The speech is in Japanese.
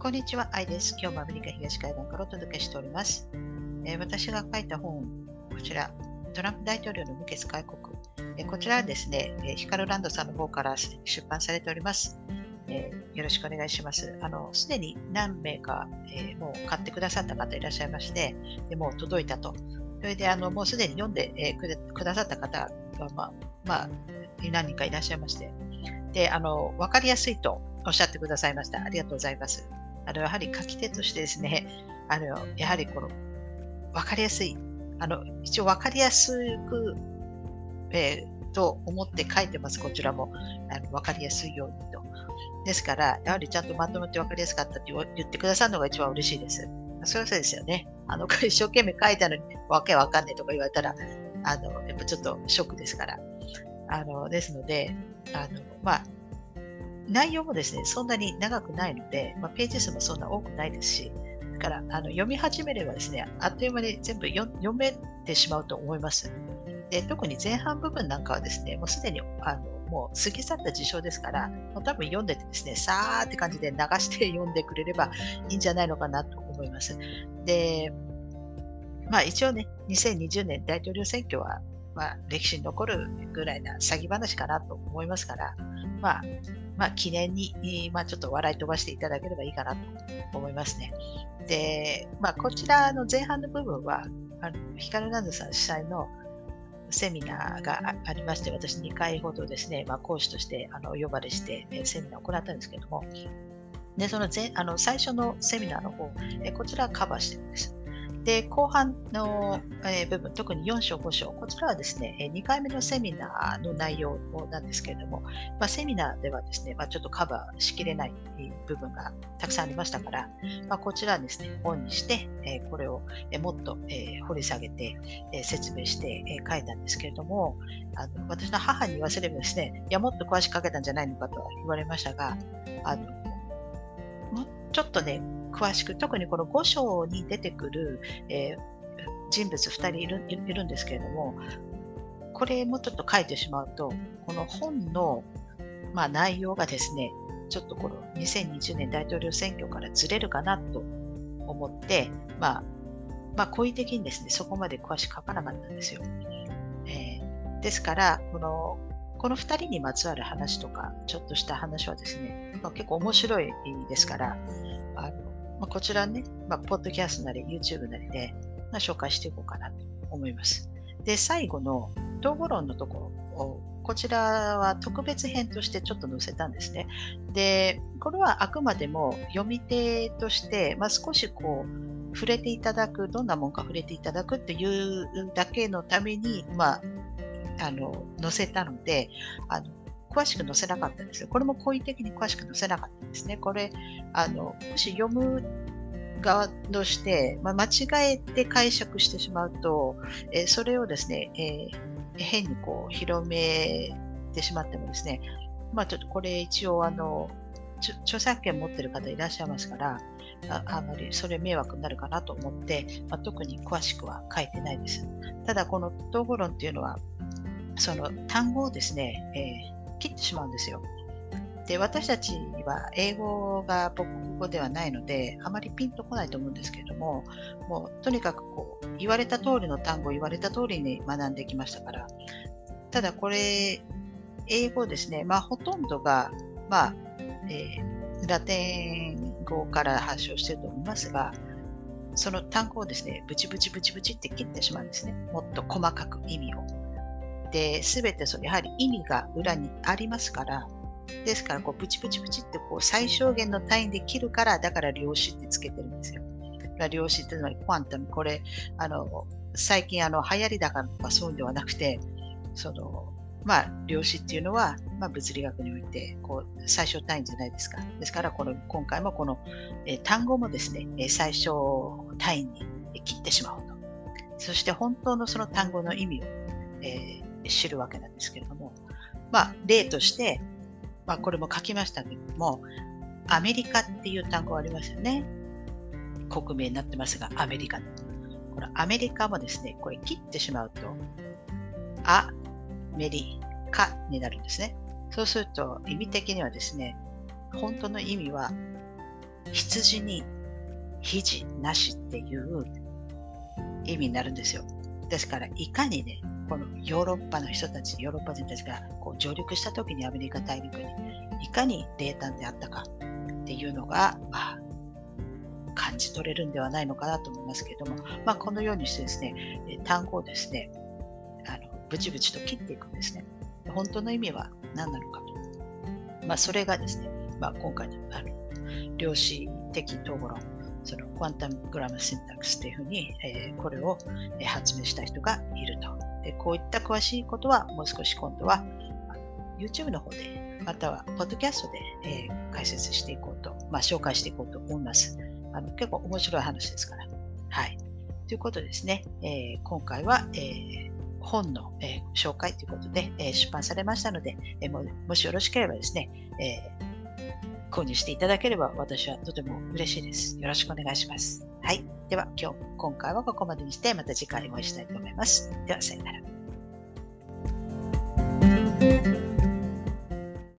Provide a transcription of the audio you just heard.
こんにちは、アイです。今日もアメリカ東海岸からお届けしております。えー、私が書いた本、こちら、トランプ大統領の無血開国。えー、こちらはですね、えー、ヒカルランドさんの方から出版されております。えー、よろしくお願いします。あの、すでに何名か、えー、もう買ってくださった方いらっしゃいまして、でもう届いたと。それで、あの、もうすでに読んで、えー、くださった方は、まあ、まあ、何人かいらっしゃいまして、で、あの、わかりやすいとおっしゃってくださいました。ありがとうございます。あのやはり書き手としてですね、あのやはりこの分かりやすい、あの一応分かりやすく、えー、と思って書いてます、こちらもあの分かりやすいようにと。ですから、やはりちゃんとまとめて分かりやすかったって言ってくださるのが一番嬉しいです。それはそうですよね。あの一生懸命書いたのにわけわかんないとか言われたら、あのやっぱちょっとショックですから。あのですので、あのまあ、内容もですね、そんなに長くないので、まあ、ページ数もそんな多くないですし、だからあの読み始めればですね、あっという間に全部読めてしまうと思います。で特に前半部分なんかはですね、もうすでにあのもう過ぎ去った事象ですから、もう多分読んでてですね、さーって感じで流して読んでくれればいいんじゃないのかなと思います。で、まあ一応ね、2020年大統領選挙は、まあ、歴史に残るぐらいな詐欺話かなと思いますから、まあ、まあ、記念に、まあ、ちょっと笑い飛ばしていただければいいかなと思いますね。で、まあ、こちらの前半の部分は、あのヒカルナンドさん主催のセミナーがありまして、私2回ほどですね、まあ、講師としてあの呼ばれしてセミナーを行ったんですけども、でその前あの最初のセミナーの方、こちらカバーしてるんです。で、後半の、え部分、特に4章、5章、こちらはですね、2回目のセミナーの内容なんですけれども、まあ、セミナーではですね、まあ、ちょっとカバーしきれない部分がたくさんありましたから、まあ、こちらはですね、本にして、えこれをもっと、え掘り下げて、え説明して、え書いたんですけれども、あの私の母に言わせればですね、いや、もっと詳しく書けたんじゃないのかと言われましたが、あのもちょっとね、詳しく、特にこの5章に出てくる、えー、人物2人いるいるんですけれども、これもちょっと書いてしまうと、この本の、まあ、内容がですね、ちょっとこの2020年大統領選挙からずれるかなと思って、まあ、まあ、好意的にですね、そこまで詳しく書かなかったんですよ。えー、ですから、このこの2人にまつわる話とか、ちょっとした話はですね、まあ、結構面白いですから、あのまあ、こちらね、まあ、ポッドキャストなり YouTube なりで、まあ、紹介していこうかなと思います。で、最後の統合論のところを、こちらは特別編としてちょっと載せたんですね。で、これはあくまでも読み手として、まあ、少しこう、触れていただく、どんなもんか触れていただくっていうだけのために、まあ、あの載せたので、あの詳しく載せなかったんですよ。これも好意的に詳しく載せなかったですね。これ、あのもし読む側として、まあ、間違えて解釈してしまうと、えー、それをですね、えー、変にこう広めてしまってもですね、まあ、ちょっとこれ一応あの著作権持ってる方いらっしゃいますからああまりそれ迷惑になるかなと思って、まあ、特に詳しくは書いてないです。ただこの統合論っていうのはその単語をですね、えー、切ってしまうんですよ。で私たちは英語が母国語ではないのであまりピンとこないと思うんですけれどももうとにかくこう言われた通りの単語を言われた通りに学んできましたからただこれ英語ですねまあほとんどがまあ、えー、ラテン語から発祥していると思いますがその単語をですねブチブチブチブチって切ってしまうんですねもっと細かく意味を。で、すべてそのやはり意味が裏にありますから、ですから、こう、プチプチプチってこう最小限の単位で切るから、だから量子ってつけてるんですよ。量子っていうのは、クワンタム、これ、あの、最近、あの、流行りだからとかそういうんではなくて、その、まあ、量子っていうのは、まあ、物理学において、こう、最小単位じゃないですか。ですから、この、今回もこの、えー、単語もですね、え、最小単位に切ってしまおうと。そして、本当のその単語の意味を、えー知るわけなんですけれども、まあ、例として、まあ、これも書きましたけれども、アメリカっていう単語ありますよね。国名になってますが、アメリカの。これアメリカもですね、これ切ってしまうと、アメリカになるんですね。そうすると意味的にはですね、本当の意味は羊に肘なしっていう意味になるんですよ。ですから、いかにね、このヨーロッパの人たち、ヨーロッパ人たちがこう上陸した時にアメリカ大陸にいかに冷淡であったかっていうのが、まあ、感じ取れるんではないのかなと思いますけれども、まあ、このようにしてですね、単語をですね、あのブチブチと切っていくんですね。本当の意味は何なのかと。まあ、それがですね、まあ、今回のあの量子的統合論、そのクワンタムグラムシンタックスというふうに、えー、これを発明した人が。でこういった詳しいことはもう少し今度は YouTube の方でまたはポッドキャストで、え、解説していこうと、まあ、紹介していこうと思います。あの結構面白い話ですから。はい。ということですね、えー、今回は、えー、本の、えー、紹介ということで、え出版されましたので、えももしよろしければですね、え購入していただければ私はとても嬉しいです。よろしくお願いします。はい。では今日、今回はここまでにしてまた次回お会いしたいと思います。では、さよなら。